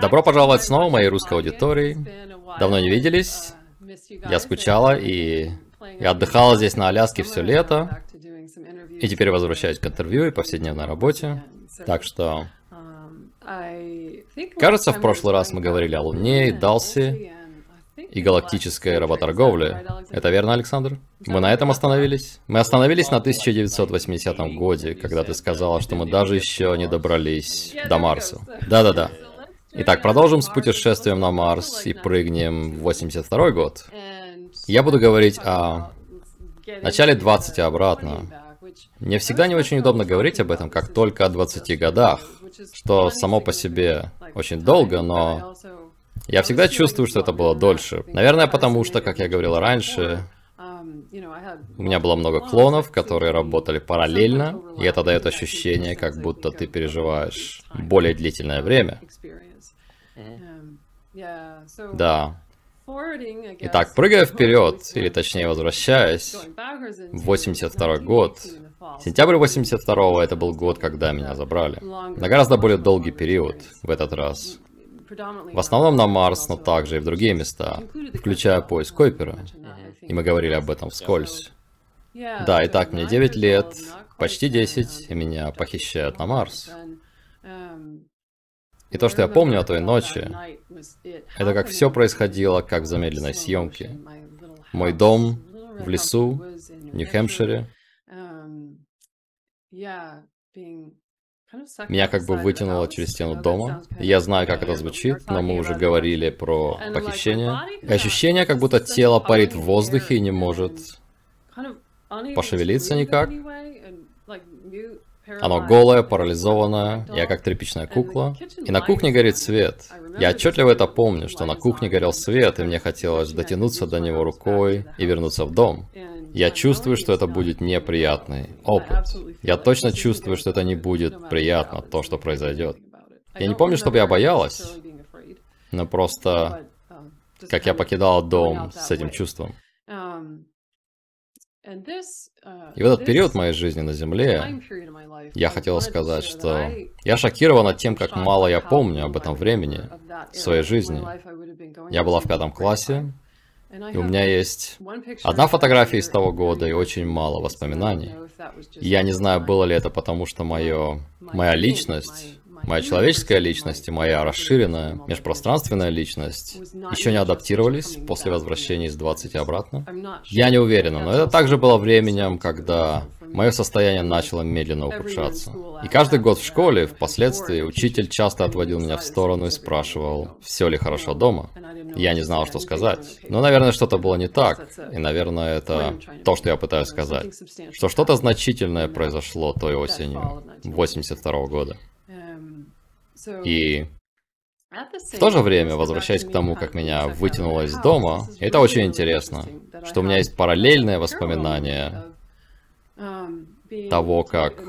Добро пожаловать снова моей русской аудитории. Давно не виделись. Я скучала и я отдыхала здесь на Аляске все лето. И теперь возвращаюсь к интервью и повседневной работе. Так что... Кажется, в прошлый раз мы говорили о Луне и Далси и галактической работорговле. Это верно, Александр? Мы на этом остановились? Мы остановились на 1980 годе, когда ты сказала, что мы даже еще не добрались до Марса. Да-да-да. Итак, продолжим с путешествием на Марс и прыгнем в 82 год. Я буду говорить о начале 20 и обратно. Мне всегда не очень удобно говорить об этом, как только о 20 годах, что само по себе очень долго, но я всегда чувствую, что это было дольше. Наверное, потому что, как я говорил раньше, у меня было много клонов, которые работали параллельно, и это дает ощущение, как будто ты переживаешь более длительное время. Да. Итак, прыгая вперед, или точнее возвращаясь, в 82 год, сентябрь 82 это был год, когда меня забрали. На гораздо более долгий период в этот раз. В основном на Марс, но также и в другие места, включая поиск Койпера. И мы говорили об этом вскользь. Да, итак, мне 9 лет, почти 10, и меня похищают на Марс. И то, что я помню о той ночи, это как все происходило, как в замедленной съемке. Мой дом в лесу, в Нью-Хэмпшире. Меня как бы вытянуло через стену дома. Я знаю, как это звучит, но мы уже говорили про похищение. И ощущение, как будто тело парит в воздухе и не может пошевелиться никак. Оно голое, парализованное, я как тряпичная кукла. И на кухне горит свет. Я отчетливо это помню, что на кухне горел свет, и мне хотелось дотянуться до него рукой и вернуться в дом. Я чувствую, что это будет неприятный опыт. Я точно чувствую, что это не будет приятно, то, что произойдет. Я не помню, чтобы я боялась, но просто как я покидала дом с этим чувством. И в этот период моей жизни на Земле я хотела сказать, что я шокирована тем, как мало я помню об этом времени в своей жизни. Я была в пятом классе, и у меня есть одна фотография из того года и очень мало воспоминаний. я не знаю, было ли это потому, что мое, моя личность Моя человеческая личность и моя расширенная межпространственная личность еще не адаптировались после возвращения из 20 обратно. Я не уверена, но это также было временем, когда мое состояние начало медленно ухудшаться. И каждый год в школе, впоследствии, учитель часто отводил меня в сторону и спрашивал, все ли хорошо дома. Я не знал, что сказать. Но, наверное, что-то было не так. И, наверное, это то, что я пытаюсь сказать. Что что-то значительное произошло той осенью 82 -го года. И в то же время, возвращаясь к тому, как меня вытянуло из дома, это очень интересно, что у меня есть параллельное воспоминание того, как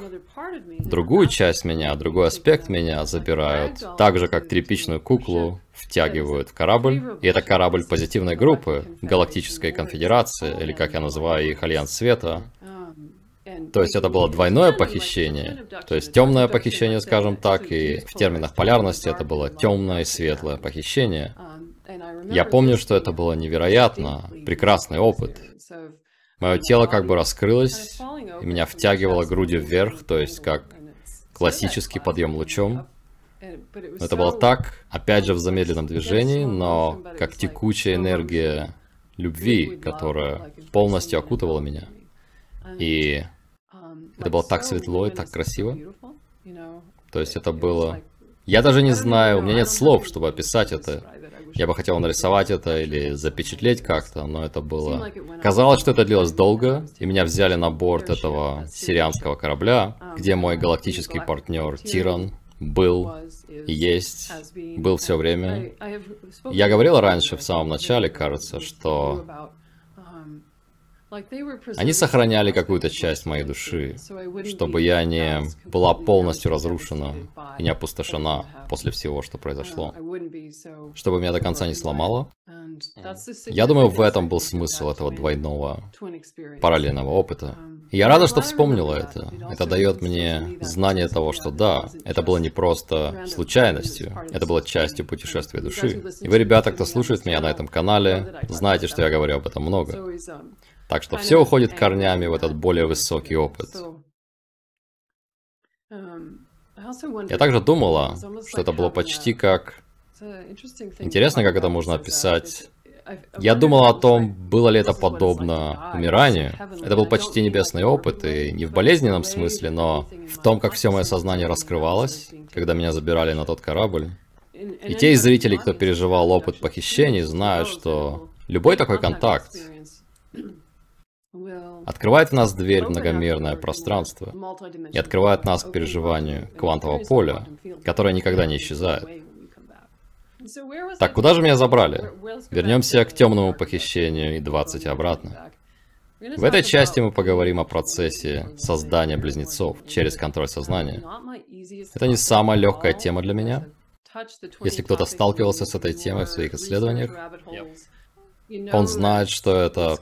другую часть меня, другой аспект меня забирают, так же, как тряпичную куклу втягивают в корабль. И это корабль позитивной группы, Галактической Конфедерации, или как я называю их, Альянс Света. То есть это было двойное похищение, то есть темное похищение, скажем так, и в терминах полярности это было темное и светлое похищение. Я помню, что это было невероятно, прекрасный опыт. Мое тело как бы раскрылось, и меня втягивало грудью вверх, то есть как классический подъем лучом. Это было так, опять же в замедленном движении, но как текучая энергия любви, которая полностью окутывала меня. И это было так светло и так красиво. То есть это было... Я даже не знаю, у меня нет слов, чтобы описать это. Я бы хотел нарисовать это или запечатлеть как-то, но это было... Казалось, что это длилось долго, и меня взяли на борт этого сирианского корабля, где мой галактический партнер Тиран был и есть, был все время. Я говорил раньше, в самом начале, кажется, что Они сохраняли какую-то часть моей души, чтобы я не была полностью разрушена и не опустошена после всего, что произошло. Чтобы меня до конца не сломало. Я думаю, в этом был смысл этого двойного параллельного опыта. И я рада, что вспомнила это. Это дает мне знание того, что да, это было не просто случайностью, это было частью путешествия души. И вы, ребята, кто слушает меня на этом канале, знаете, что я говорю об этом много. Так что все уходит корнями в этот более высокий опыт. Я также думала, что это было почти как... Интересно, как это можно описать. Я думала о том, было ли это подобно умиранию. Это был почти небесный опыт, и не в болезненном смысле, но в том, как все мое сознание раскрывалось, когда меня забирали на тот корабль. И те из зрителей, кто переживал опыт похищений, знают, что любой такой контакт, открывает в нас дверь в многомерное пространство и открывает нас к переживанию квантового поля, которое никогда не исчезает. Так, куда же меня забрали? Вернемся к темному похищению и 20 обратно. В этой части мы поговорим о процессе создания близнецов через контроль сознания. Это не самая легкая тема для меня. Если кто-то сталкивался с этой темой в своих исследованиях, он знает, что это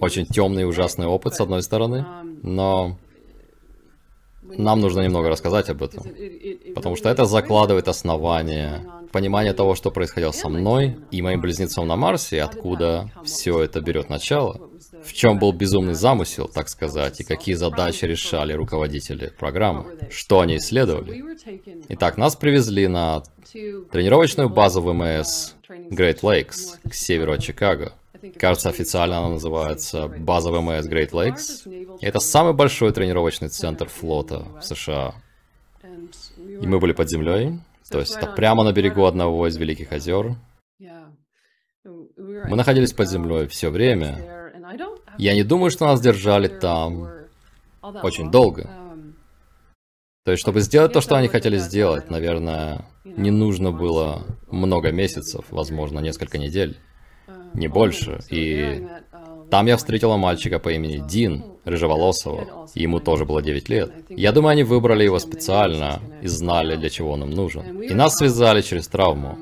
очень темный и ужасный опыт, с одной стороны, но нам нужно немного рассказать об этом, потому что это закладывает основание понимания того, что происходило со мной и моим близнецом на Марсе, откуда все это берет начало, в чем был безумный замысел, так сказать, и какие задачи решали руководители программы, что они исследовали. Итак, нас привезли на тренировочную базу ВМС Great Lakes к северу от Чикаго. Кажется, официально она называется база ВМС Great Lakes. И это самый большой тренировочный центр флота в США. И мы были под землей, то есть это прямо на берегу одного из Великих озер. Мы находились под землей все время. Я не думаю, что нас держали там очень долго. То есть, чтобы сделать то, что они хотели сделать, наверное, не нужно было много месяцев, возможно, несколько недель, не больше. И там я встретила мальчика по имени Дин, рыжеволосого, ему тоже было 9 лет. Я думаю, они выбрали его специально и знали, для чего он им нужен. И нас связали через травму.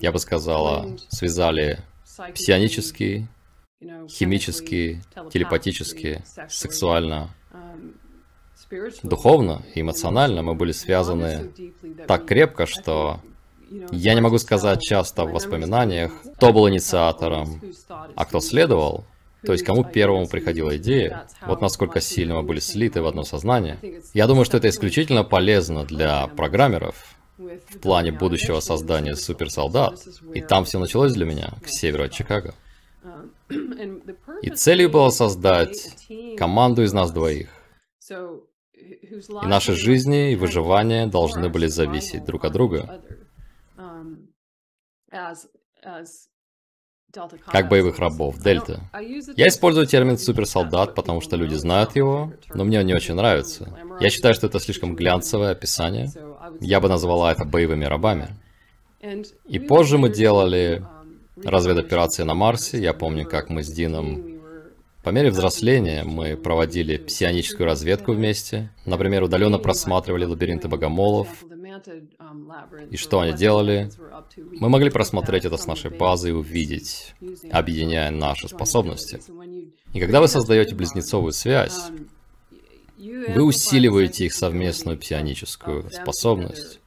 Я бы сказала, связали псионически, химически, телепатически, сексуально, Духовно и эмоционально мы были связаны так крепко, что я не могу сказать часто в воспоминаниях, кто был инициатором, а кто следовал, то есть кому первому приходила идея, вот насколько сильно мы были слиты в одно сознание. Я думаю, что это исключительно полезно для программеров в плане будущего создания суперсолдат. И там все началось для меня, к северу от Чикаго. И целью было создать команду из нас двоих. И наши жизни и выживание должны были зависеть друг от друга. Как боевых рабов, Дельта. Я использую термин суперсолдат, потому что люди знают его, но мне он не очень нравится. Я считаю, что это слишком глянцевое описание. Я бы назвала это боевыми рабами. И позже мы делали разведоперации на Марсе. Я помню, как мы с Дином по мере взросления мы проводили псионическую разведку вместе. Например, удаленно просматривали лабиринты богомолов. И что они делали? Мы могли просмотреть это с нашей базы и увидеть, объединяя наши способности. И когда вы создаете близнецовую связь, вы усиливаете их совместную псионическую способность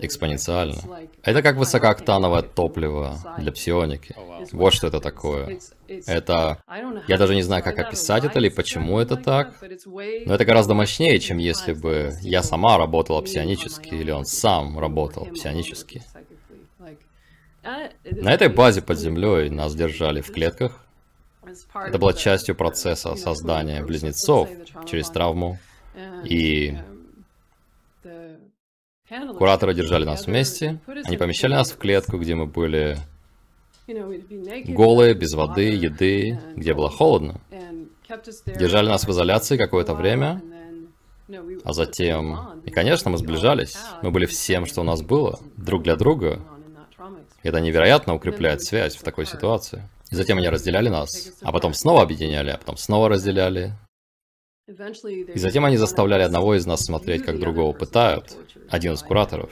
экспоненциально. Это как высокооктановое топливо для псионики. Вот что это такое. Это... Я даже не знаю, как описать это или почему это так, но это гораздо мощнее, чем если бы я сама работала псионически, или он сам работал псионически. На этой базе под землей нас держали в клетках. Это было частью процесса создания близнецов через травму. И Кураторы держали нас вместе, они помещали нас в клетку, где мы были голые, без воды, еды, где было холодно. Держали нас в изоляции какое-то время, а затем... И, конечно, мы сближались. Мы были всем, что у нас было, друг для друга. Это невероятно укрепляет связь в такой ситуации. И затем они разделяли нас, а потом снова объединяли, а потом снова разделяли. И затем они заставляли одного из нас смотреть, как другого пытают, один из кураторов,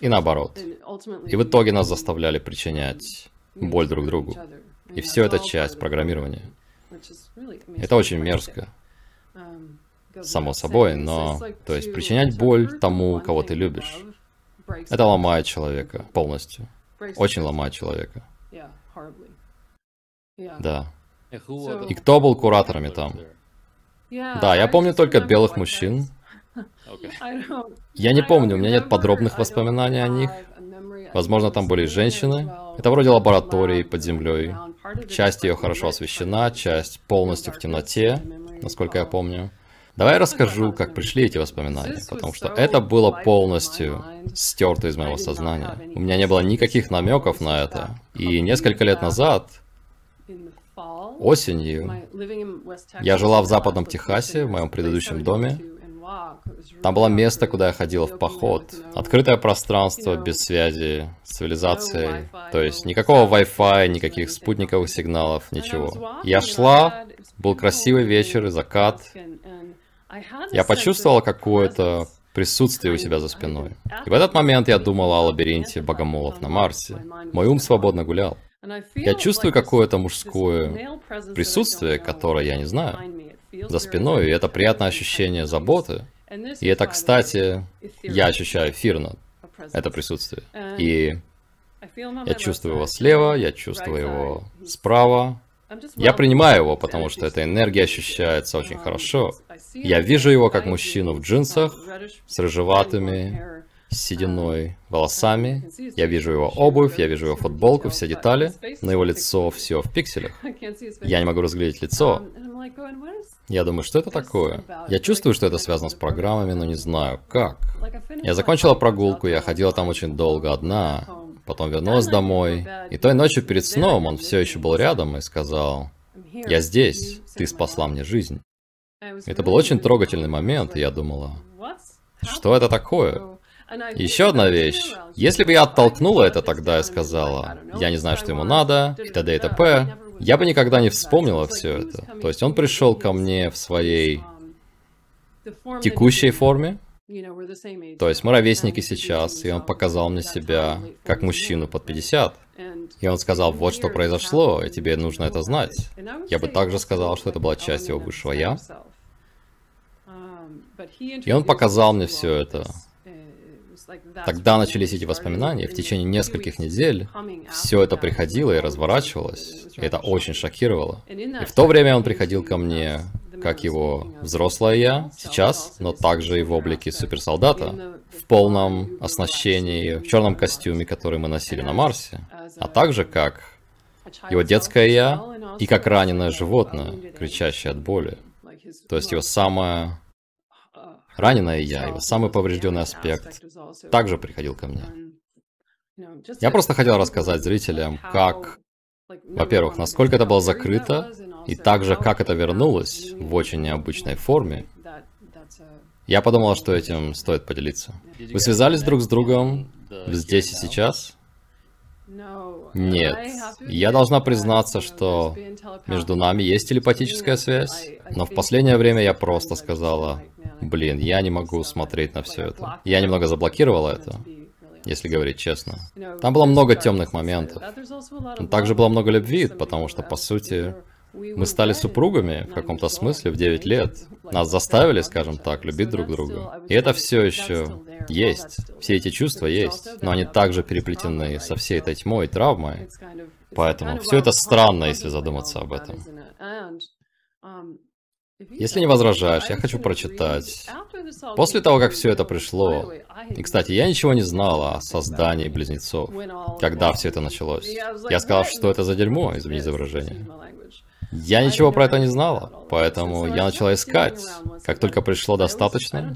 и наоборот. И в итоге нас заставляли причинять боль друг другу. И все это часть программирования. Это очень мерзко. Само собой, но... То есть причинять боль тому, кого ты любишь, это ломает человека полностью. Очень ломает человека. Да. И кто был кураторами там? Да, я помню только белых мужчин. Я не помню, у меня нет подробных воспоминаний о них. Возможно, там были женщины. Это вроде лаборатории под землей. Часть ее хорошо освещена, часть полностью в темноте, насколько я помню. Давай я расскажу, как пришли эти воспоминания, потому что это было полностью стерто из моего сознания. У меня не было никаких намеков на это. И несколько лет назад, осенью, я жила в западном Техасе, в моем предыдущем доме, там было место, куда я ходила в поход. Открытое пространство без связи с цивилизацией. То есть никакого Wi-Fi, никаких спутниковых сигналов, ничего. Я шла, был красивый вечер и закат. Я почувствовала какое-то присутствие у себя за спиной. И в этот момент я думала о лабиринте богомолов на Марсе. Мой ум свободно гулял. Я чувствую какое-то мужское присутствие, которое я не знаю, за спиной, и это приятное ощущение заботы. И это, кстати, я ощущаю эфирно, это присутствие. И я чувствую его слева, я чувствую его справа. Я принимаю его, потому что эта энергия ощущается очень хорошо. Я вижу его как мужчину в джинсах, с рыжеватыми, с сединой волосами. Я вижу его обувь, я вижу его футболку, все детали, но его лицо все в пикселях. Я не могу разглядеть лицо. Я думаю, что это такое? Я чувствую, что это связано с программами, но не знаю, как. Я закончила прогулку, я ходила там очень долго одна, потом вернулась домой, и той ночью перед сном он все еще был рядом и сказал, «Я здесь, ты спасла мне жизнь». Это был очень трогательный момент, и я думала, что это такое? Еще одна вещь. Если бы я оттолкнула это тогда и сказала, я не знаю, что ему надо, и т.д. и т.п., я бы никогда не вспомнила все это. То есть он пришел ко мне в своей текущей форме, то есть мы ровесники сейчас, и он показал мне себя как мужчину под 50. И он сказал, вот что произошло, и тебе нужно это знать. Я бы также сказал, что это была часть его высшего «я». И он показал мне все это. Тогда начались эти воспоминания, в течение нескольких недель все это приходило и разворачивалось, и это очень шокировало. И в то время он приходил ко мне как его взрослое я сейчас, но также и в облике суперсолдата, в полном оснащении, в черном костюме, который мы носили на Марсе, а также как его детское я и как раненое животное, кричащее от боли. То есть его самое раненое я, его самый поврежденный аспект, также приходил ко мне. Я просто хотел рассказать зрителям, как, во-первых, насколько это было закрыто, и также как это вернулось в очень необычной форме. Я подумал, что этим стоит поделиться. Вы связались друг с другом здесь и сейчас? Нет. Я должна признаться, что между нами есть телепатическая связь, но в последнее время я просто сказала, блин, я не могу смотреть на все это. Я немного заблокировала это, если говорить честно. Там было много темных моментов. Но также было много любви, потому что, по сути, мы стали супругами в каком-то смысле в 9 лет. Нас заставили, скажем так, любить друг друга. И это все еще есть. Все эти чувства есть. Но они также переплетены со всей этой тьмой и травмой. Поэтому все это странно, если задуматься об этом. Если не возражаешь, я хочу прочитать. После того, как все это пришло, и, кстати, я ничего не знала о создании близнецов, когда все это началось. Я сказал, что это за дерьмо, извини за выражение. Я ничего про это не знала, поэтому я начала искать. Как только пришло достаточно,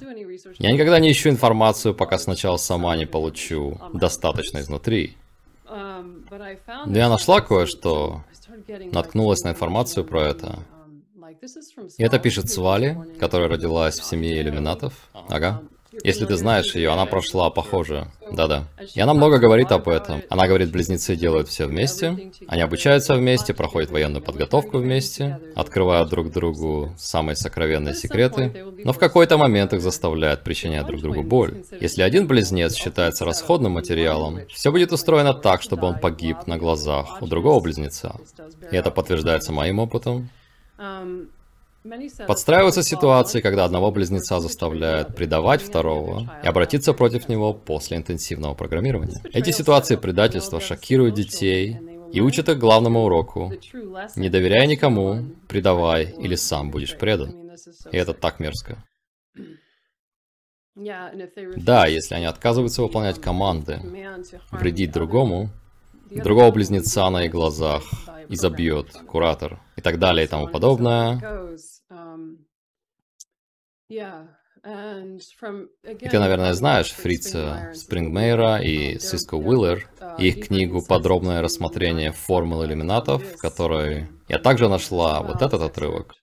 я никогда не ищу информацию, пока сначала сама не получу достаточно изнутри. Но я нашла кое-что, наткнулась на информацию про это. И это пишет Свали, которая родилась в семье иллюминатов. Ага. Если ты знаешь ее, она прошла похоже. Да-да. И она много говорит об этом. Она говорит, близнецы делают все вместе, они обучаются вместе, проходят военную подготовку вместе, открывают друг другу самые сокровенные секреты, но в какой-то момент их заставляют причинять друг другу боль. Если один близнец считается расходным материалом, все будет устроено так, чтобы он погиб на глазах у другого близнеца. И это подтверждается моим опытом. Подстраиваются ситуации, когда одного близнеца заставляют предавать второго и обратиться против него после интенсивного программирования. Эти ситуации предательства шокируют детей и учат их главному уроку. Не доверяй никому, предавай, или сам будешь предан. И это так мерзко. Да, если они отказываются выполнять команды, вредить другому, другого близнеца на их глазах изобьет куратор и так далее и тому подобное. И ты, наверное, знаешь Фрица Спрингмейра и Сиско Уиллер, и их книгу «Подробное рассмотрение формул иллюминатов», в которой я также нашла вот этот отрывок.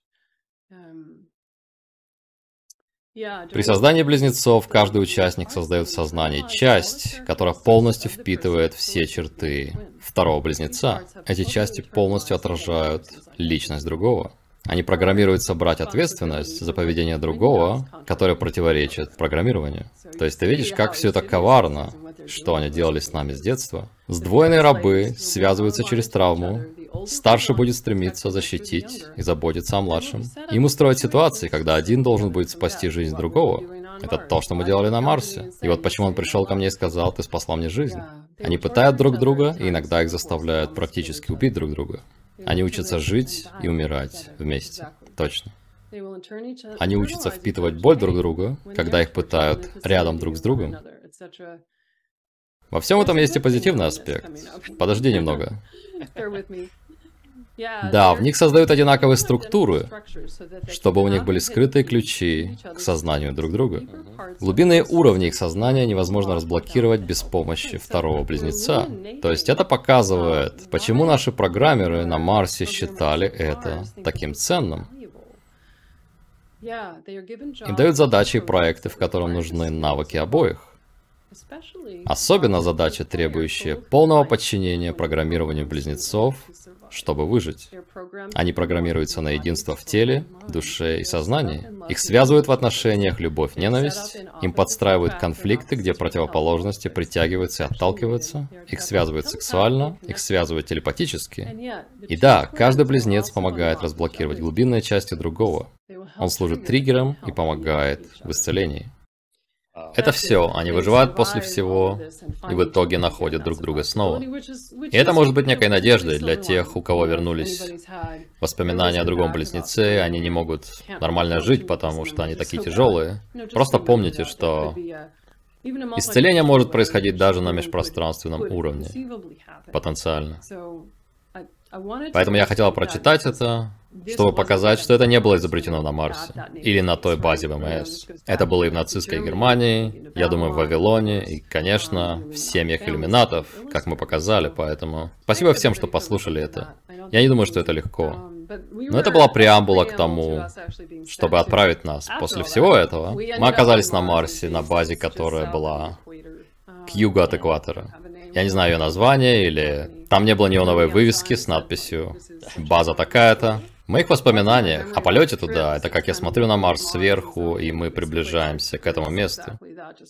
При создании близнецов каждый участник создает в сознании часть, которая полностью впитывает все черты второго близнеца. Эти части полностью отражают личность другого. Они программируются брать ответственность за поведение другого, которое противоречит программированию. То есть ты видишь, как все это коварно, что они делали с нами с детства. Сдвоенные рабы связываются через травму, Старший будет стремиться защитить и заботиться о младшем. Им устроить ситуации, когда один должен будет спасти жизнь другого. Это то, что мы делали на Марсе. И вот почему он пришел ко мне и сказал, ты спасла мне жизнь. Они пытают друг друга, и иногда их заставляют практически убить друг друга. Они учатся жить и умирать вместе. Точно. Они учатся впитывать боль друг друга, когда их пытают рядом друг с другом. Во всем этом есть и позитивный аспект. Подожди немного. Да, в них создают одинаковые структуры, чтобы у них были скрытые ключи к сознанию друг друга. Глубинные уровни их сознания невозможно разблокировать без помощи второго близнеца. То есть это показывает, почему наши программеры на Марсе считали это таким ценным. Им дают задачи и проекты, в котором нужны навыки обоих. Особенно задача, требующая полного подчинения программированию близнецов, чтобы выжить. Они программируются на единство в теле, душе и сознании. Их связывают в отношениях любовь-ненависть, им подстраивают конфликты, где противоположности притягиваются и отталкиваются, их связывают сексуально, их связывают телепатически. И да, каждый близнец помогает разблокировать глубинные части другого. Он служит триггером и помогает в исцелении. Это все, они выживают после всего и в итоге находят друг друга снова. И это может быть некой надеждой для тех, у кого вернулись воспоминания о другом близнеце, они не могут нормально жить, потому что они такие тяжелые. Просто помните, что исцеление может происходить даже на межпространственном уровне, потенциально. Поэтому я хотела прочитать это, чтобы показать, что это не было изобретено на Марсе или на той базе ВМС. Это было и в нацистской Германии, я думаю, в Вавилоне и, конечно, в семьях иллюминатов, как мы показали, поэтому спасибо всем, что послушали это. Я не думаю, что это легко. Но это была преамбула к тому, чтобы отправить нас. После всего этого мы оказались на Марсе, на базе, которая была к югу от экватора. Я не знаю ее название, или там не было неоновой вывески с надписью «База такая-то». В моих воспоминаниях о полете туда, это как я смотрю на Марс сверху, и мы приближаемся к этому месту,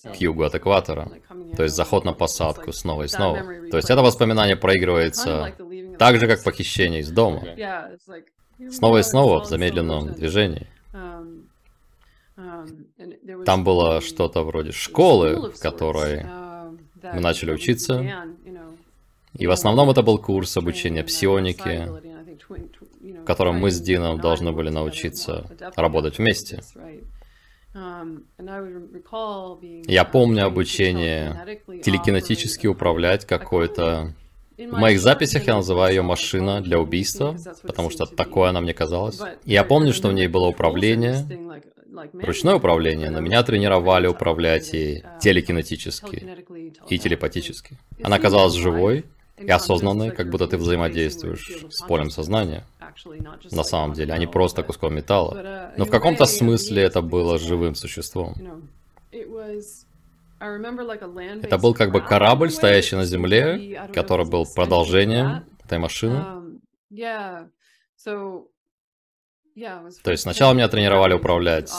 к югу от экватора. То есть заход на посадку снова и снова. То есть это воспоминание проигрывается так же, как похищение из дома. Снова и снова в замедленном движении. Там было что-то вроде школы, в которой мы начали учиться. И в основном это был курс обучения псионике, в котором мы с Дином должны были научиться работать вместе. Я помню обучение телекинетически управлять какой-то... В моих записях я называю ее машина для убийства, потому что такое она мне казалась. И я помню, что в ней было управление, ручное управление, но меня тренировали управлять и телекинетически, и телепатически. Она казалась живой и осознанной, как будто ты взаимодействуешь с полем сознания. На самом деле, а не просто куском металла. Но в каком-то смысле это было живым существом. Это был как бы корабль, стоящий на земле, который был продолжением этой машины. То есть сначала меня тренировали управлять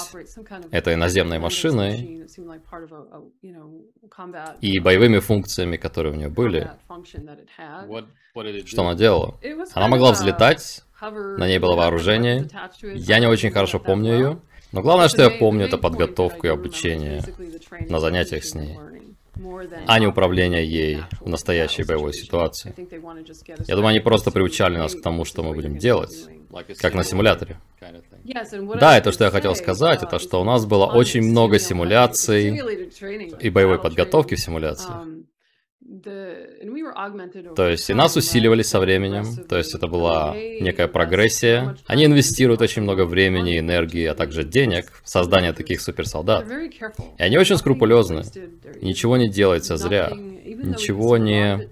этой наземной машиной и боевыми функциями, которые у нее были. Что она делала? Она могла взлетать, на ней было вооружение. Я не очень хорошо помню ее. Но главное, что я помню, это подготовку и обучение на занятиях с ней, а не управление ей в настоящей боевой ситуации. Я думаю, они просто приучали нас к тому, что мы будем делать, как на симуляторе. Да, это что я хотел сказать, это что у нас было очень много симуляций и боевой подготовки в симуляции. То есть и нас усиливали со временем, то есть это была некая прогрессия. Они инвестируют очень много времени, энергии, а также денег в создание таких суперсолдат. И они очень скрупулезны. Ничего не делается зря. Ничего не...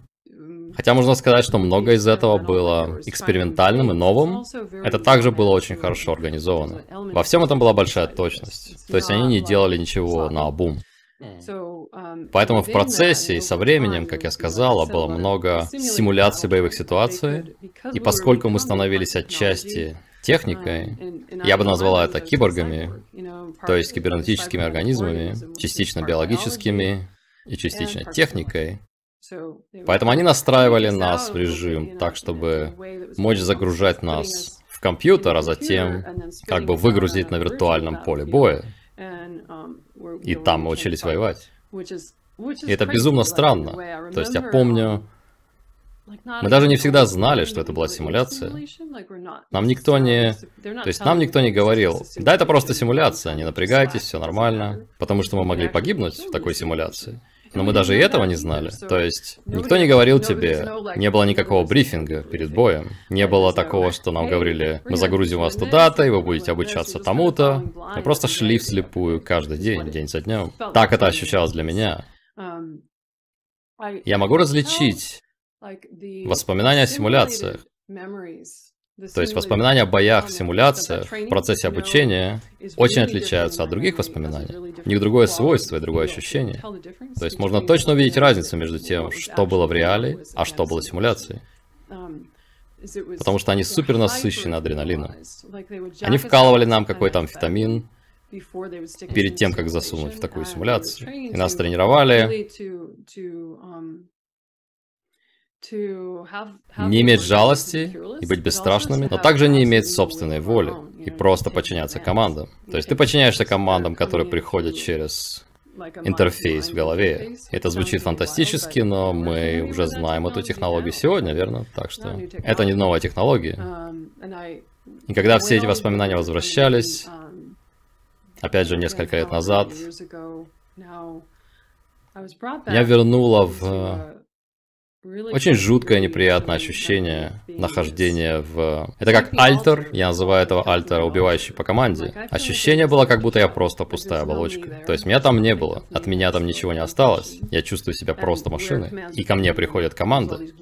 Хотя можно сказать, что много из этого было экспериментальным и новым, это также было очень хорошо организовано. Во всем этом была большая точность. То есть они не делали ничего на обум. Поэтому в процессе и со временем, как я сказала, было много симуляций боевых ситуаций, и поскольку мы становились отчасти техникой, я бы назвала это киборгами, то есть кибернетическими организмами, частично биологическими и частично техникой. Поэтому они настраивали нас в режим так, чтобы мочь загружать нас в компьютер, а затем как бы выгрузить на виртуальном поле боя. И там мы учились воевать. И это безумно странно. То есть я помню, мы даже не всегда знали, что это была симуляция. Нам никто не... То есть нам никто не говорил, да, это просто симуляция, не напрягайтесь, все нормально. Потому что мы могли погибнуть в такой симуляции. Но мы даже и этого не знали. То есть никто не говорил тебе, не было никакого брифинга перед боем. Не было такого, что нам говорили, мы загрузим вас туда-то, и вы будете обучаться тому-то. Мы просто шли вслепую каждый день, день за днем. Так это ощущалось для меня. Я могу различить воспоминания о симуляциях, то есть воспоминания о боях в симуляциях в процессе обучения очень отличаются от других воспоминаний. У них другое свойство и другое ощущение. То есть можно точно увидеть разницу между тем, что было в реале, а что было симуляцией. Потому что они супер насыщены адреналином. Они вкалывали нам какой-то амфетамин перед тем, как засунуть в такую симуляцию. И нас тренировали не иметь жалости и быть бесстрашными, но также не иметь собственной воли и просто подчиняться командам. То есть ты подчиняешься командам, которые приходят через интерфейс в голове. Это звучит фантастически, но мы уже знаем эту технологию сегодня, верно? Так что это не новая технология. Um, и когда все эти воспоминания возвращались, um, опять же, несколько лет назад, я вернула в очень жуткое, неприятное ощущение нахождения в... Это как альтер, я называю этого альтера убивающий по команде. Ощущение было, как будто я просто пустая оболочка. То есть меня там не было, от меня там ничего не осталось. Я чувствую себя просто машиной. И ко мне приходят команды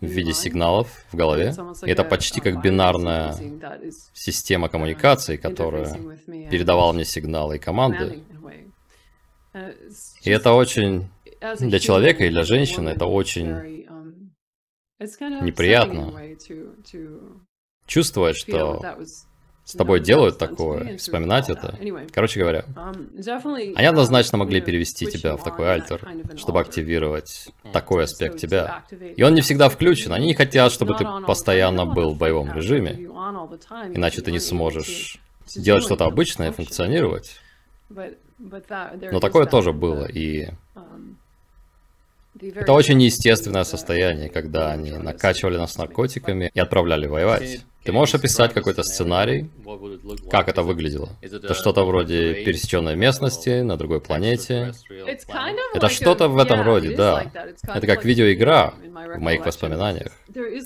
в виде сигналов в голове. И это почти как бинарная система коммуникации, которая передавала мне сигналы и команды. И это очень для человека и для женщины это очень неприятно чувствовать, что с тобой делают такое, вспоминать это. Короче говоря, um, они однозначно могли перевести тебя в такой альтер, чтобы активировать такой аспект тебя. И он не всегда включен. Они не хотят, чтобы ты постоянно был в боевом режиме, иначе ты не сможешь делать что-то обычное, функционировать. Но такое тоже было, и um, это очень неестественное состояние, когда они накачивали нас наркотиками и отправляли воевать. Ты можешь описать какой-то сценарий, как это выглядело? Это что-то вроде пересеченной местности на другой планете. Это что-то в этом роде, да. Это как видеоигра в моих воспоминаниях.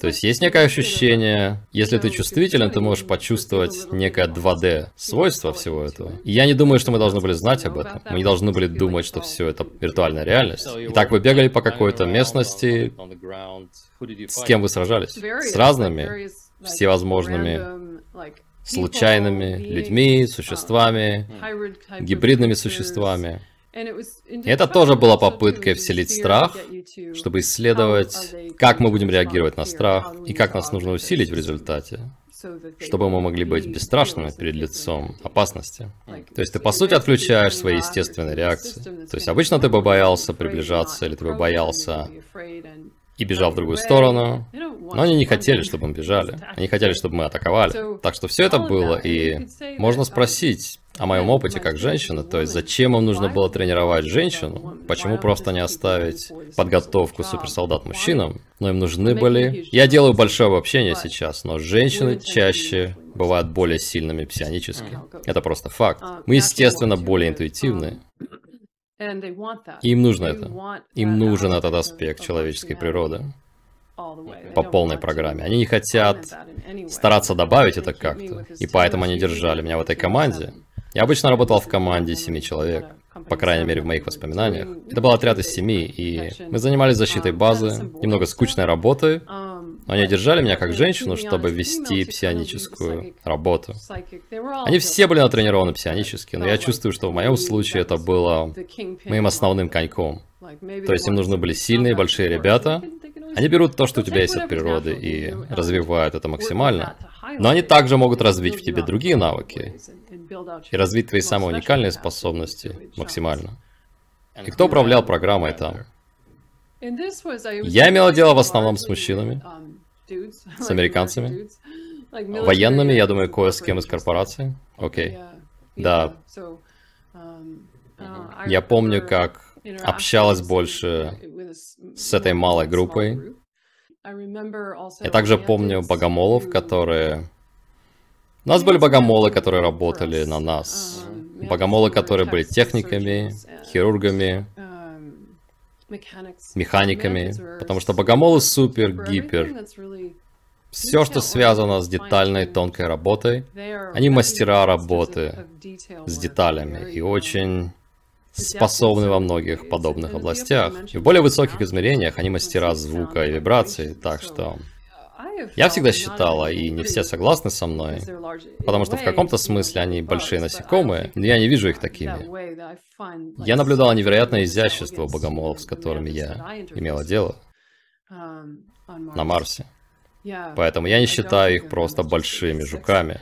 То есть есть некое ощущение, если ты чувствителен, ты можешь почувствовать некое 2D свойство всего этого. И я не думаю, что мы должны были знать об этом. Мы не должны были думать, что все это виртуальная реальность. Итак, вы бегали по какой-то местности, с кем вы сражались? С разными всевозможными случайными людьми, существами, гибридными существами. И это тоже была попыткой вселить страх, чтобы исследовать, как мы будем реагировать на страх и как нас нужно усилить в результате чтобы мы могли быть бесстрашными перед лицом опасности. То есть ты, по сути, отключаешь свои естественные реакции. То есть обычно ты бы боялся приближаться, или ты бы боялся и бежал в другую сторону, но они не хотели, чтобы мы бежали. Они хотели, чтобы мы атаковали. Так что все это было, и можно спросить, о моем опыте как женщины, то есть зачем им нужно было тренировать женщину, почему просто не оставить подготовку суперсолдат мужчинам, но им нужны были... Я делаю большое обобщение сейчас, но женщины чаще бывают более сильными псионически. Это просто факт. Мы, естественно, более интуитивны. Им нужно это. Им нужен этот аспект человеческой природы по полной программе. Они не хотят стараться добавить это как-то. И поэтому они держали меня в этой команде. Я обычно работал в команде семи человек, по крайней мере в моих воспоминаниях. Это был отряд из семи, и мы занимались защитой базы, немного скучной работы, но они держали меня как женщину, чтобы вести псионическую работу. Они все были натренированы псионически, но я чувствую, что в моем случае это было моим основным коньком. То есть им нужны были сильные, большие ребята. Они берут то, что у тебя есть от природы, и развивают это максимально. Но они также могут развить в тебе другие навыки и развить твои самые уникальные способности максимально. И кто управлял программой там? Я имела дело в основном с мужчинами, с американцами, военными, я думаю, кое с кем из корпорации. Окей. Да. Я помню, как общалась больше с этой малой группой. Я также помню богомолов, которые у нас были богомолы, которые работали на нас. Богомолы, которые были техниками, хирургами, механиками. Потому что богомолы супер, гипер. Все, что связано с детальной, тонкой работой, они мастера работы с деталями и очень способны во многих подобных областях. И в более высоких измерениях они мастера звука и вибраций, так что я всегда считала, и не все согласны со мной, потому что в каком-то смысле они большие насекомые, но я не вижу их такими. Я наблюдала невероятное изящество богомолов, с которыми я имела дело на Марсе. Поэтому я не считаю их просто большими жуками.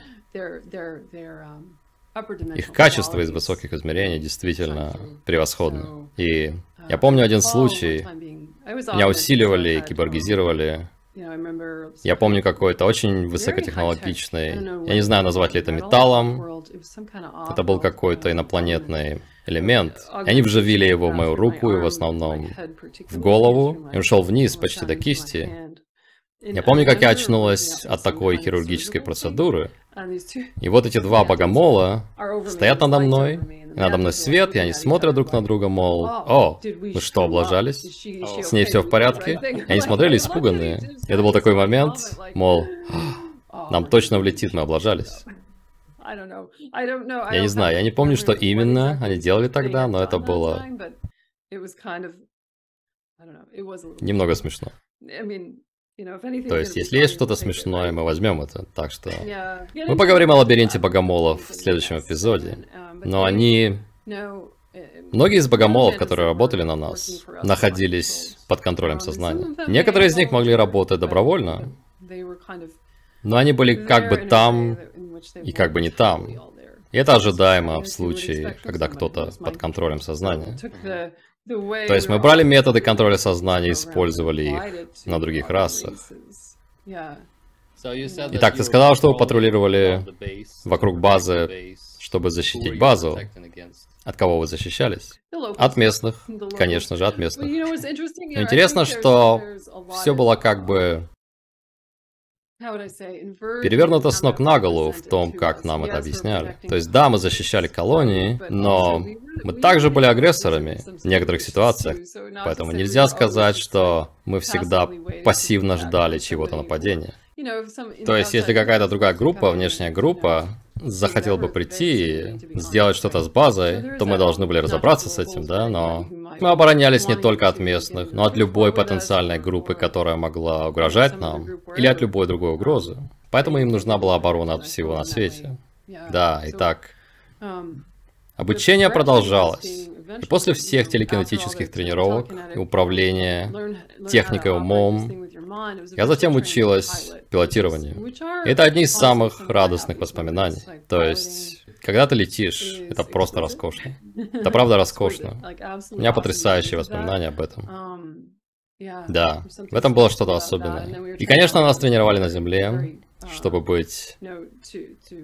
Их качество из высоких измерений действительно превосходно. И я помню один случай, меня усиливали и киборгизировали я помню какой-то очень высокотехнологичный, я не знаю, назвать ли это металлом, это был какой-то инопланетный элемент. И они вживили его в мою руку и в основном в голову, и он шел вниз почти до кисти. Я помню, как я очнулась от такой хирургической процедуры. И вот эти два богомола стоят надо мной, и надо мной свет, и они смотрят друг на друга, мол, «О, мы что, облажались? С ней все в порядке?» И они смотрели испуганные. И это был такой момент, мол, «Нам точно влетит, мы облажались». Я не знаю, я не помню, что именно они делали тогда, но это было немного смешно. То есть, если есть что-то смешное, мы возьмем это. Так что мы поговорим о лабиринте богомолов в следующем эпизоде. Um, Но они... Многие из богомолов, которые работали на нас, находились под контролем um, сознания. Некоторые из них могли работать добровольно, но они были как бы там и как бы не там. И это ожидаемо в случае, когда кто-то под контролем сознания. То есть мы брали методы контроля сознания и использовали их на других расах. Итак, ты сказал, что вы патрулировали вокруг базы, чтобы защитить базу. От кого вы защищались? От местных, конечно же, от местных. Но интересно, что все было как бы перевернуто с ног на голову в том, как нам это объясняли. То есть, да, мы защищали колонии, но мы также были агрессорами в некоторых ситуациях, поэтому нельзя сказать, что мы всегда пассивно ждали чего-то нападения. То есть, если какая-то другая группа, внешняя группа, захотела бы прийти и сделать что-то с базой, то мы должны были разобраться с этим, да, но мы оборонялись не только от местных, но от любой потенциальной группы, которая могла угрожать нам, или от любой другой угрозы. Поэтому им нужна была оборона от всего на свете. Да, и так. Обучение продолжалось. И после всех телекинетических тренировок и управления техникой умом, я затем училась пилотированию. И это одни из самых радостных воспоминаний. То есть, когда ты летишь, это просто роскошно. Это правда роскошно. У меня потрясающие воспоминания об этом. Да, в этом было что-то особенное. И, конечно, нас тренировали на земле, чтобы быть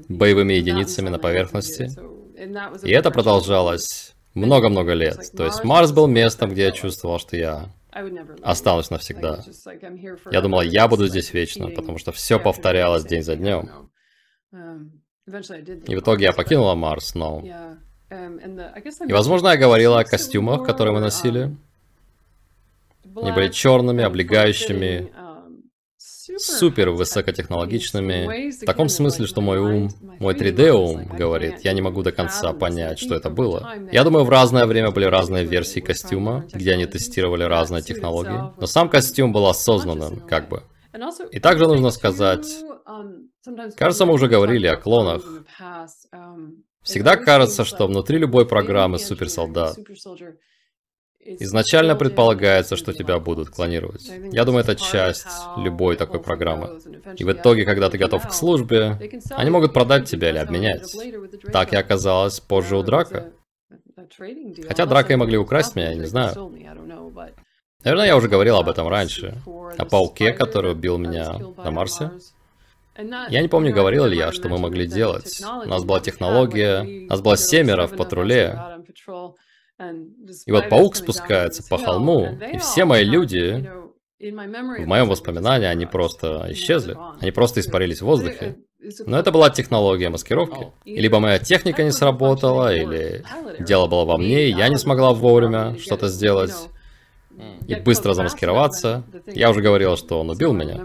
боевыми единицами на поверхности. И это продолжалось много-много лет. То есть Марс был местом, где я чувствовал, что я останусь навсегда. Я думал, я буду здесь вечно, потому что все повторялось день за днем. И в итоге я покинула Марс, но... И, возможно, я говорила о костюмах, которые мы носили. Они были черными, облегающими, супер высокотехнологичными, в таком смысле, что мой ум, мой 3D ум говорит, я не могу до конца понять, что это было. Я думаю, в разное время были разные версии костюма, где они тестировали разные технологии, но сам костюм был осознанным, как бы. И также нужно сказать, кажется, мы уже говорили о клонах. Всегда кажется, что внутри любой программы суперсолдат Изначально предполагается, что тебя будут клонировать. Я думаю, это часть любой такой программы. И в итоге, когда ты готов к службе, они могут продать тебя или обменять. Так и оказалось позже у Драка. Хотя Драка и могли украсть меня, я не знаю. Наверное, я уже говорил об этом раньше. О пауке, который убил меня на Марсе. Я не помню, говорил ли я, что мы могли делать. У нас была технология, у нас было семеро в патруле. И вот паук спускается по холму, и все мои люди, в моем воспоминании, они просто исчезли. Они просто испарились в воздухе. Но это была технология маскировки. Либо моя техника не сработала, или дело было во мне, и я не смогла вовремя что-то сделать и быстро замаскироваться. Я уже говорил, что он убил меня.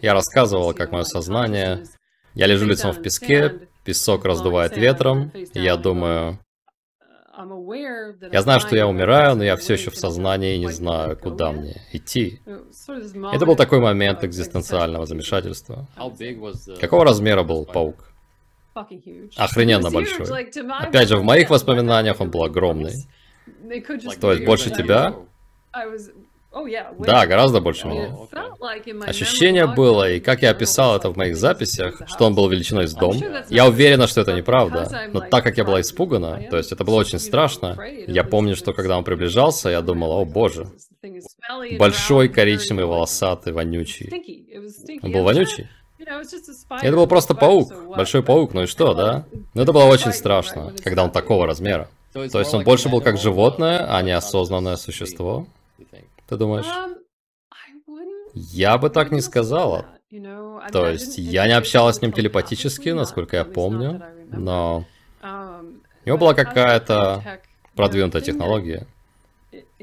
Я рассказывал, как мое сознание... Я лежу лицом в песке, песок раздувает ветром, и я думаю, я знаю, что я умираю, но я все еще в сознании и не знаю, куда мне идти. Это был такой момент экзистенциального замешательства. Какого размера был паук? Охрененно большой. Опять же, в моих воспоминаниях он был огромный. То есть больше тебя? Oh, да, гораздо больше меня. Ощущение было, и как я описал это в моих записях, что он был величиной с дом. Я уверена, что это неправда. Но так как я была испугана, то есть это было очень страшно, я помню, что когда он приближался, я думала, о боже. Большой, коричневый, волосатый, вонючий. Он был вонючий? Это был просто паук, большой паук, ну и что, да? Но это было очень страшно, когда он такого размера. То есть он больше был как животное, а не осознанное существо? Ты думаешь? Um, я бы так не сказала. То есть, я не общалась с ним телепатически, насколько я помню, но um, у него была какая-то продвинутая технология.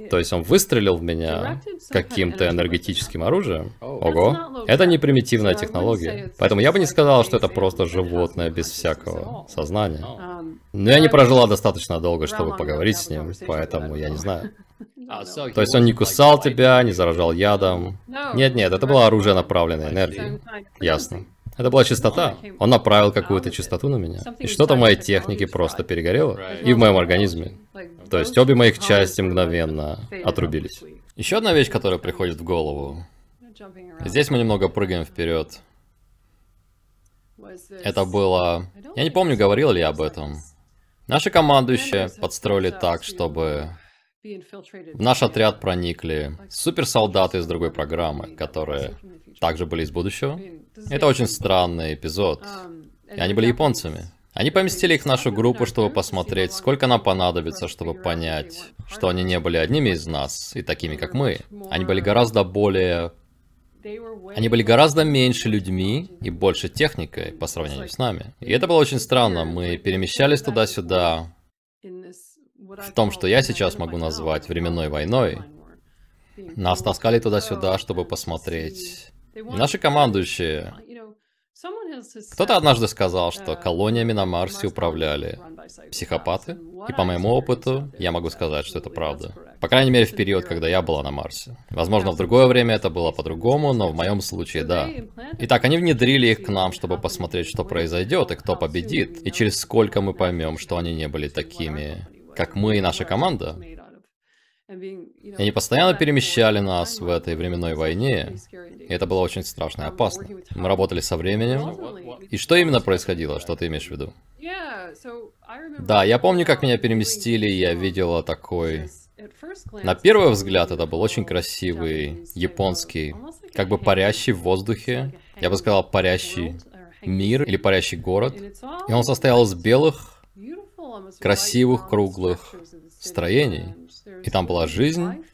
То есть он выстрелил в меня каким-то энергетическим оружием. Ого. Это не примитивная технология. Поэтому я бы не сказал, что это просто животное без всякого сознания. Um, Но я не прожила достаточно долго, чтобы поговорить с ним, поэтому я не знаю. А, То есть он не кусал тебя, не заражал ядом? Нет-нет, это было оружие направленной энергии. Ясно. Это была чистота. Он направил какую-то чистоту на меня. И что-то в моей технике просто перегорело. И в моем организме. То есть обе моих части мгновенно отрубились. Еще одна вещь, которая приходит в голову. Здесь мы немного прыгаем вперед. Это было... Я не помню, говорил ли я об этом. Наши командующие подстроили так, чтобы в наш отряд проникли суперсолдаты из другой программы, которые также были из будущего. Это очень странный эпизод. И они были японцами. Они поместили их в нашу группу, чтобы посмотреть, сколько нам понадобится, чтобы понять, что они не были одними из нас и такими, как мы. Они были гораздо более... Они были гораздо меньше людьми и больше техникой по сравнению с нами. И это было очень странно. Мы перемещались туда-сюда, в том, что я сейчас могу назвать временной войной. Нас таскали туда-сюда, чтобы посмотреть. Наши командующие... Кто-то однажды сказал, что колониями на Марсе управляли психопаты. И по моему опыту, я могу сказать, что это правда. По крайней мере, в период, когда я была на Марсе. Возможно, в другое время это было по-другому, но в моем случае да. Итак, они внедрили их к нам, чтобы посмотреть, что произойдет и кто победит. И через сколько мы поймем, что они не были такими как мы и наша команда. И они постоянно перемещали нас в этой временной войне. И это было очень страшно и опасно. Мы работали со временем. И что именно происходило? Что ты имеешь в виду? Да, я помню, как меня переместили, я видела такой... На первый взгляд это был очень красивый японский, как бы парящий в воздухе, я бы сказал, парящий мир или парящий город. И он состоял из белых, красивых, круглых строений. И там была жизнь,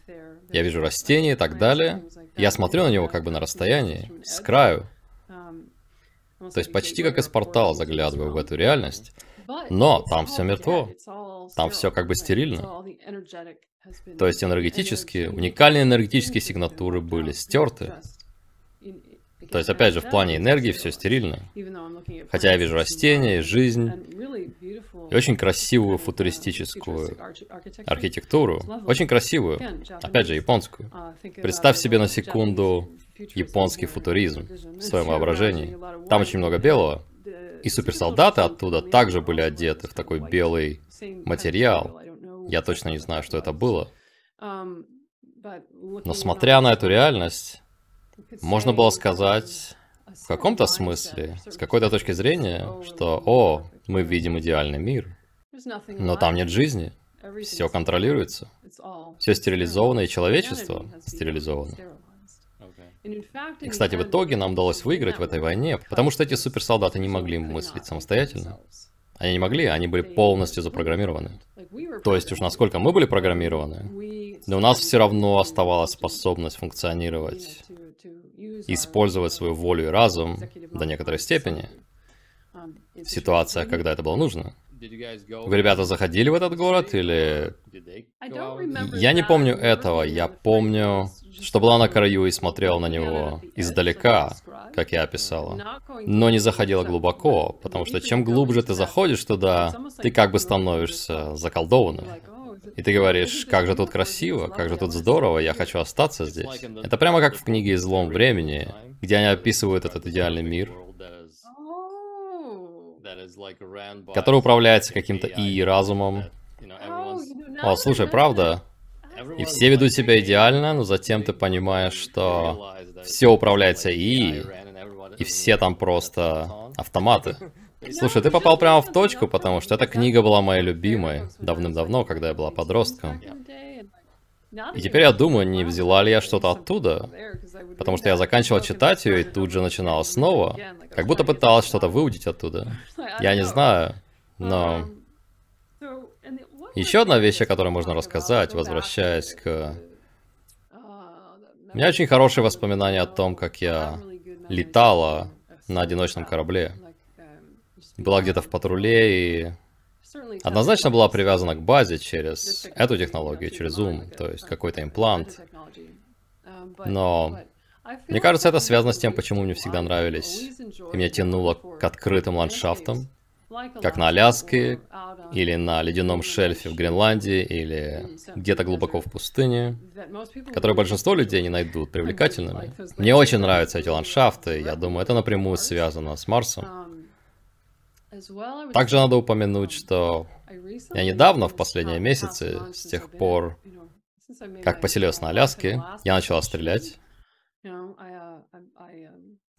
я вижу растения и так далее. Я смотрю на него как бы на расстоянии, с краю. То есть почти как из портала заглядываю в эту реальность. Но там все мертво. Там все как бы стерильно. То есть энергетические, уникальные энергетические сигнатуры были стерты. То есть, опять же, в плане энергии все стерильно. Хотя я вижу растения, жизнь, и очень красивую футуристическую архитектуру. Очень красивую. Опять же, японскую. Представь себе на секунду японский футуризм в своем воображении. Там очень много белого. И суперсолдаты оттуда также были одеты в такой белый материал. Я точно не знаю, что это было. Но смотря на эту реальность, можно было сказать в каком-то смысле, с какой-то точки зрения, что «О, мы видим идеальный мир». Но там нет жизни. Все контролируется. Все стерилизовано, и человечество стерилизовано. И, кстати, в итоге нам удалось выиграть в этой войне, потому что эти суперсолдаты не могли мыслить самостоятельно. Они не могли, они были полностью запрограммированы. То есть уж насколько мы были программированы, но у нас все равно оставалась способность функционировать использовать свою волю и разум до некоторой степени в ситуациях, когда это было нужно. Вы, ребята, заходили в этот город или... Я не помню этого, я помню, что была на краю и смотрела на него издалека, как я описала. Но не заходила глубоко, потому что чем глубже ты заходишь туда, ты как бы становишься заколдованным. И ты говоришь, как же тут красиво, как же тут здорово, я хочу остаться здесь. Это прямо как в книге «Излом времени», где они описывают этот идеальный мир, который управляется каким-то и разумом. О, слушай, правда? И все ведут себя идеально, но затем ты понимаешь, что все управляется и и все там просто автоматы. Слушай, ты попал прямо в точку, потому что эта книга была моей любимой давным-давно, когда я была подростком. И теперь я думаю, не взяла ли я что-то оттуда, потому что я заканчивал читать ее и тут же начинала снова, как будто пыталась что-то выудить оттуда. Я не знаю, но... Еще одна вещь, о которой можно рассказать, возвращаясь к... У меня очень хорошие воспоминания о том, как я летала на одиночном корабле была где-то в патруле и однозначно была привязана к базе через эту технологию, через Zoom, то есть какой-то имплант. Но мне кажется, это связано с тем, почему мне всегда нравились, и меня тянуло к открытым ландшафтам, как на Аляске, или на ледяном шельфе в Гренландии, или где-то глубоко в пустыне, которые большинство людей не найдут привлекательными. Мне очень нравятся эти ландшафты, я думаю, это напрямую связано с Марсом. Также надо упомянуть, что я недавно, в последние месяцы, с тех пор, как поселился на Аляске, я начала стрелять.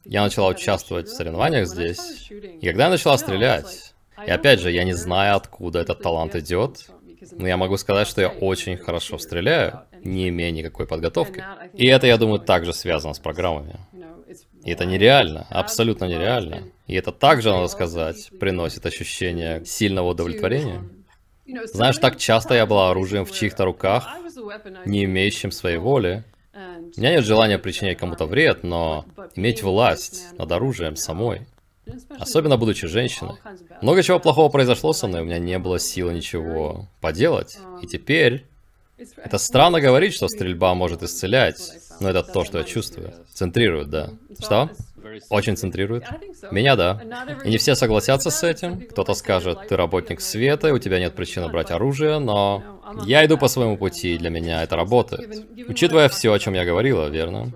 Я начала участвовать в соревнованиях здесь. И когда я начала стрелять, и опять же, я не знаю, откуда этот талант идет, но я могу сказать, что я очень хорошо стреляю, не имея никакой подготовки. И это, я думаю, также связано с программами. И это нереально, абсолютно нереально. И это также, надо сказать, приносит ощущение сильного удовлетворения. Знаешь, так часто я была оружием в чьих-то руках, не имеющим своей воли. У меня нет желания причинять кому-то вред, но иметь власть над оружием самой, особенно будучи женщиной. Много чего плохого произошло со мной, у меня не было силы ничего поделать. И теперь... Это странно говорить, что стрельба может исцелять, но это то, что я чувствую. Центрирует, да. Что? Очень центрирует. Меня, да. И не все согласятся с этим. Кто-то скажет, ты работник света, и у тебя нет причины брать оружие, но я иду по своему пути, и для меня это работает. Учитывая все, о чем я говорила, верно?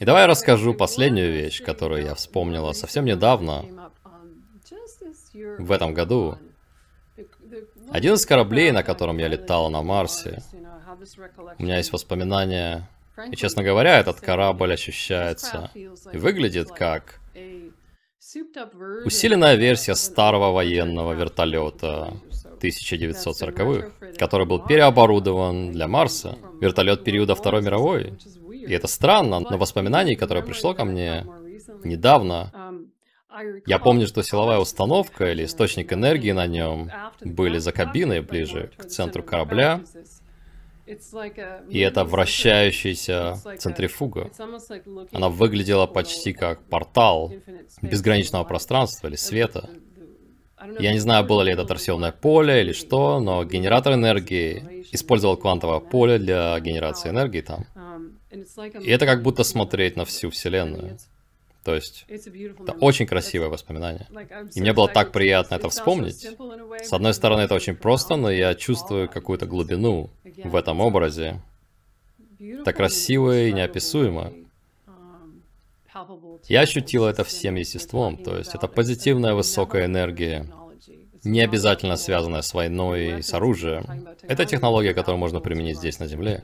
И давай я расскажу последнюю вещь, которую я вспомнила совсем недавно, в этом году. Один из кораблей, на котором я летал на Марсе, у меня есть воспоминания, и, честно говоря, этот корабль ощущается и выглядит как усиленная версия старого военного вертолета 1940-х, который был переоборудован для Марса. Вертолет периода Второй мировой. И это странно, но воспоминание, которое пришло ко мне недавно, я помню, что силовая установка или источник энергии на нем были за кабиной ближе к центру корабля, и это вращающаяся центрифуга. Она выглядела почти как портал безграничного пространства или света. Я не знаю, было ли это торсионное поле или что, но генератор энергии использовал квантовое поле для генерации энергии там. И это как будто смотреть на всю Вселенную. То есть, это очень красивое воспоминание. И мне было так приятно это вспомнить. С одной стороны, это очень просто, но я чувствую какую-то глубину в этом образе. Это красиво и неописуемо. Я ощутил это всем естеством, то есть это позитивная высокая энергия, не обязательно связанная с войной и с оружием. Это технология, которую можно применить здесь на Земле.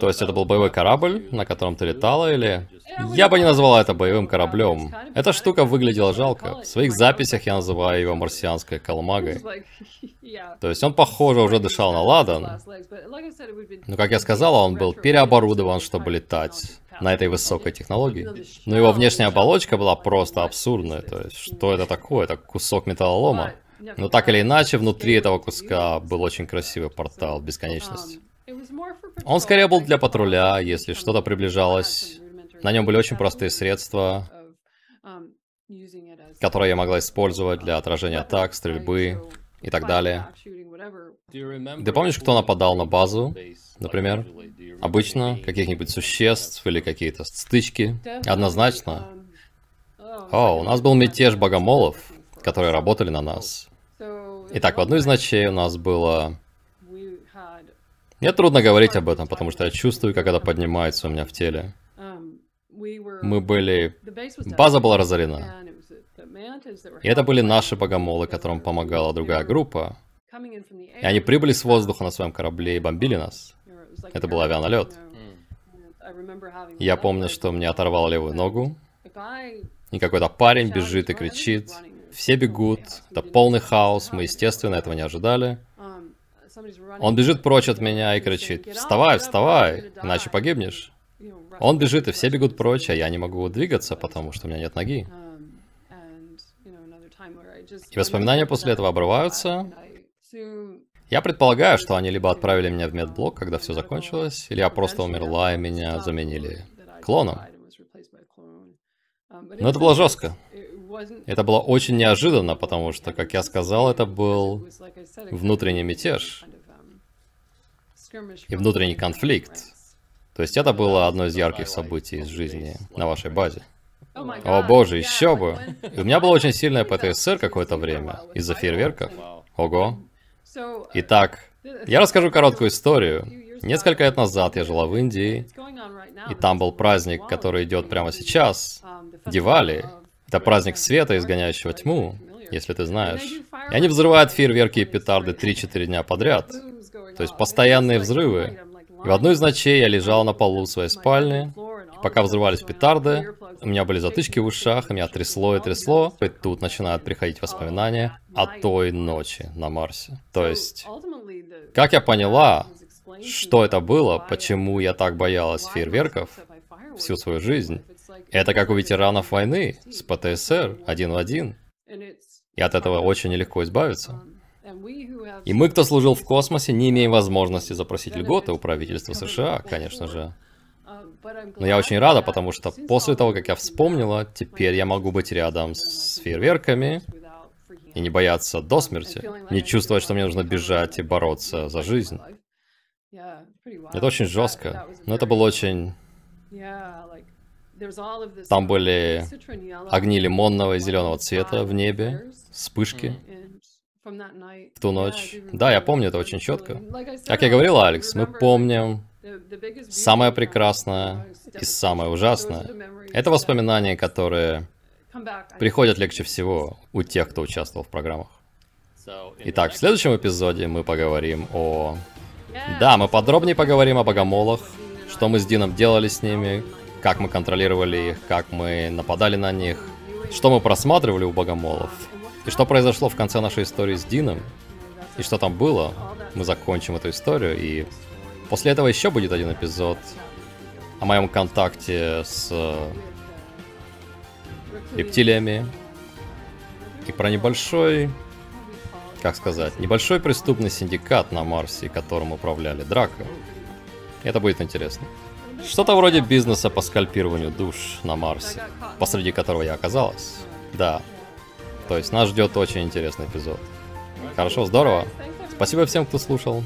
То есть это был боевой корабль, на котором ты летала, или... Я бы не назвала это боевым кораблем. Эта штука выглядела жалко. В своих записях я называю его марсианской колмагой. То есть он, похоже, уже дышал на ладан. Но, как я сказала, он был переоборудован, чтобы летать на этой высокой технологии. Но его внешняя оболочка была просто абсурдной. То есть, что это такое? Это кусок металлолома. Но так или иначе, внутри этого куска был очень красивый портал бесконечности. Он скорее был для патруля, если что-то приближалось. На нем были очень простые средства, которые я могла использовать для отражения атак, стрельбы и так далее. Ты помнишь, кто нападал на базу, например? Обычно каких-нибудь существ или какие-то стычки. Однозначно. О, у нас был мятеж богомолов, которые работали на нас. Итак, в одну из ночей у нас было мне трудно говорить об этом, потому что я чувствую, как это поднимается у меня в теле. Мы были... База была разорена. И это были наши богомолы, которым помогала другая группа. И они прибыли с воздуха на своем корабле и бомбили нас. Это был авианалет. Я помню, что мне оторвало левую ногу, и какой-то парень бежит и кричит. Все бегут, это полный хаос, мы, естественно, этого не ожидали. Он бежит прочь от меня и кричит, «Вставай, вставай, иначе погибнешь». Он бежит, и все бегут прочь, а я не могу двигаться, потому что у меня нет ноги. И воспоминания после этого обрываются. Я предполагаю, что они либо отправили меня в медблок, когда все закончилось, или я просто умерла, и меня заменили клоном. Но это было жестко. Это было очень неожиданно, потому что, как я сказал, это был внутренний мятеж и внутренний конфликт. То есть это было одно из ярких событий из жизни на вашей базе. О боже, еще бы! И у меня было очень сильное ПТСР какое-то время из-за фейерверков. Ого. Итак, я расскажу короткую историю. Несколько лет назад я жила в Индии, и там был праздник, который идет прямо сейчас, Дивали. Это праздник света, изгоняющего тьму, если ты знаешь. И они взрывают фейерверки и петарды 3-4 дня подряд. То есть постоянные взрывы. И в одну из ночей я лежал на полу своей спальни, и пока взрывались петарды, у меня были затычки в ушах, и меня трясло и трясло. И тут начинают приходить воспоминания о той ночи на Марсе. То есть, как я поняла, что это было, почему я так боялась фейерверков всю свою жизнь, это как у ветеранов войны с ПТСР один в один. И от этого очень нелегко избавиться. И мы, кто служил в космосе, не имеем возможности запросить льготы у правительства США, конечно же. Но я очень рада, потому что после того, как я вспомнила, теперь я могу быть рядом с фейерверками и не бояться до смерти, не чувствовать, что мне нужно бежать и бороться за жизнь. Это очень жестко, но это было очень там были огни лимонного и зеленого цвета в небе, вспышки в ту ночь. Да, я помню это очень четко. Как я говорил, Алекс, мы помним самое прекрасное и самое ужасное. Это воспоминания, которые приходят легче всего у тех, кто участвовал в программах. Итак, в следующем эпизоде мы поговорим о... Да, мы подробнее поговорим о богомолах, что мы с Дином делали с ними, как мы контролировали их, как мы нападали на них, что мы просматривали у богомолов, и что произошло в конце нашей истории с Дином, и что там было. Мы закончим эту историю, и после этого еще будет один эпизод о моем контакте с рептилиями, и про небольшой, как сказать, небольшой преступный синдикат на Марсе, которым управляли Драко. Это будет интересно. Что-то вроде бизнеса по скальпированию душ на Марсе, посреди которого я оказалась. Да. То есть нас ждет очень интересный эпизод. Хорошо, здорово. Спасибо всем, кто слушал.